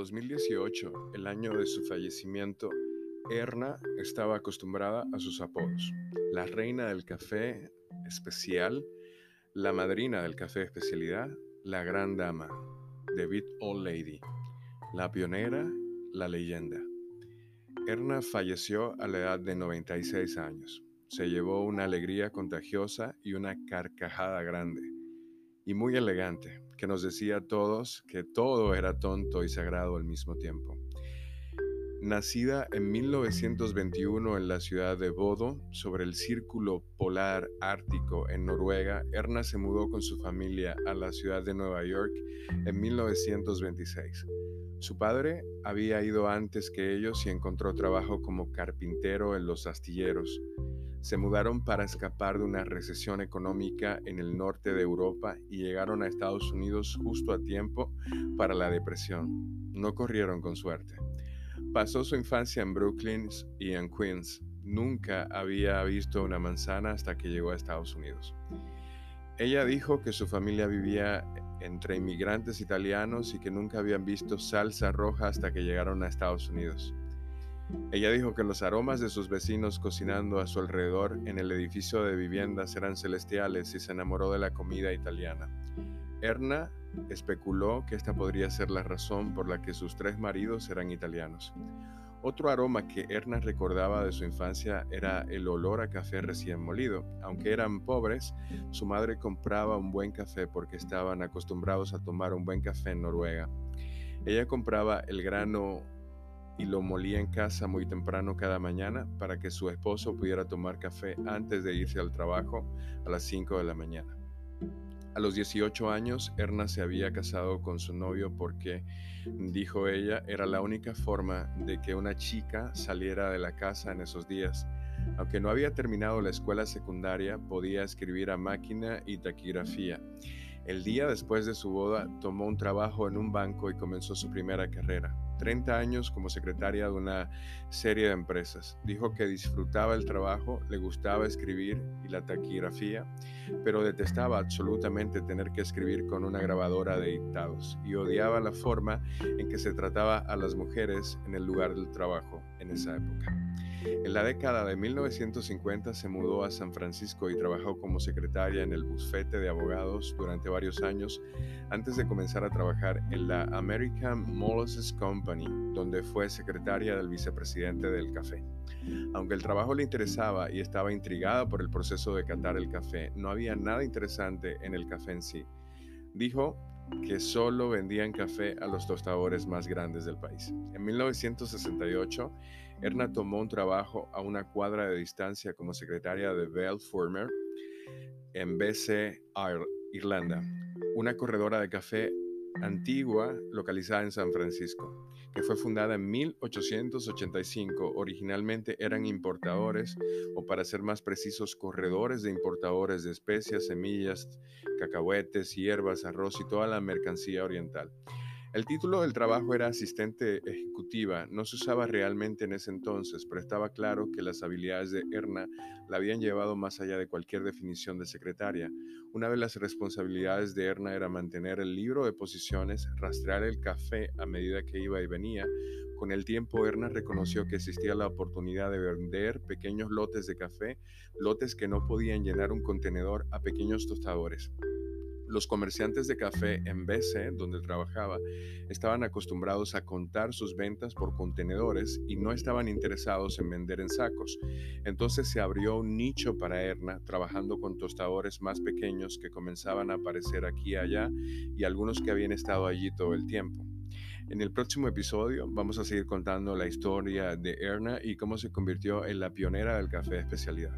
2018, el año de su fallecimiento, Erna estaba acostumbrada a sus apodos. La reina del café especial, la madrina del café especialidad, la gran dama, The Bit Old Lady, la pionera, la leyenda. Erna falleció a la edad de 96 años. Se llevó una alegría contagiosa y una carcajada grande y muy elegante, que nos decía a todos que todo era tonto y sagrado al mismo tiempo. Nacida en 1921 en la ciudad de Bodo, sobre el círculo polar ártico en Noruega, Erna se mudó con su familia a la ciudad de Nueva York en 1926. Su padre había ido antes que ellos y encontró trabajo como carpintero en los astilleros se mudaron para escapar de una recesión económica en el norte de Europa y llegaron a Estados Unidos justo a tiempo para la depresión. No corrieron con suerte. Pasó su infancia en Brooklyn y en Queens. Nunca había visto una manzana hasta que llegó a Estados Unidos. Ella dijo que su familia vivía entre inmigrantes italianos y que nunca habían visto salsa roja hasta que llegaron a Estados Unidos. Ella dijo que los aromas de sus vecinos cocinando a su alrededor en el edificio de viviendas eran celestiales y se enamoró de la comida italiana. Erna especuló que esta podría ser la razón por la que sus tres maridos eran italianos. Otro aroma que Erna recordaba de su infancia era el olor a café recién molido. Aunque eran pobres, su madre compraba un buen café porque estaban acostumbrados a tomar un buen café en Noruega. Ella compraba el grano y lo molía en casa muy temprano cada mañana para que su esposo pudiera tomar café antes de irse al trabajo a las 5 de la mañana. A los 18 años, Erna se había casado con su novio porque, dijo ella, era la única forma de que una chica saliera de la casa en esos días. Aunque no había terminado la escuela secundaria, podía escribir a máquina y taquigrafía. El día después de su boda, tomó un trabajo en un banco y comenzó su primera carrera. 30 años como secretaria de una serie de empresas. Dijo que disfrutaba el trabajo, le gustaba escribir y la taquigrafía, pero detestaba absolutamente tener que escribir con una grabadora de dictados y odiaba la forma en que se trataba a las mujeres en el lugar del trabajo en esa época. En la década de 1950 se mudó a San Francisco y trabajó como secretaria en el bufete de abogados durante varios años antes de comenzar a trabajar en la American Molasses Company, donde fue secretaria del vicepresidente del café. Aunque el trabajo le interesaba y estaba intrigada por el proceso de catar el café, no había nada interesante en el café en sí. Dijo que solo vendían café a los tostadores más grandes del país. En 1968, Erna tomó un trabajo a una cuadra de distancia como secretaria de Bell Former en BC Irlanda, una corredora de café antigua localizada en San Francisco, que fue fundada en 1885. Originalmente eran importadores, o para ser más precisos, corredores de importadores de especias, semillas, cacahuetes, hierbas, arroz y toda la mercancía oriental. El título del trabajo era asistente ejecutiva, no se usaba realmente en ese entonces, pero estaba claro que las habilidades de Erna la habían llevado más allá de cualquier definición de secretaria. Una de las responsabilidades de Erna era mantener el libro de posiciones, rastrear el café a medida que iba y venía. Con el tiempo, Erna reconoció que existía la oportunidad de vender pequeños lotes de café, lotes que no podían llenar un contenedor a pequeños tostadores. Los comerciantes de café en BC, donde trabajaba, estaban acostumbrados a contar sus ventas por contenedores y no estaban interesados en vender en sacos. Entonces se abrió un nicho para Erna, trabajando con tostadores más pequeños que comenzaban a aparecer aquí y allá y algunos que habían estado allí todo el tiempo. En el próximo episodio vamos a seguir contando la historia de Erna y cómo se convirtió en la pionera del café de especialidad.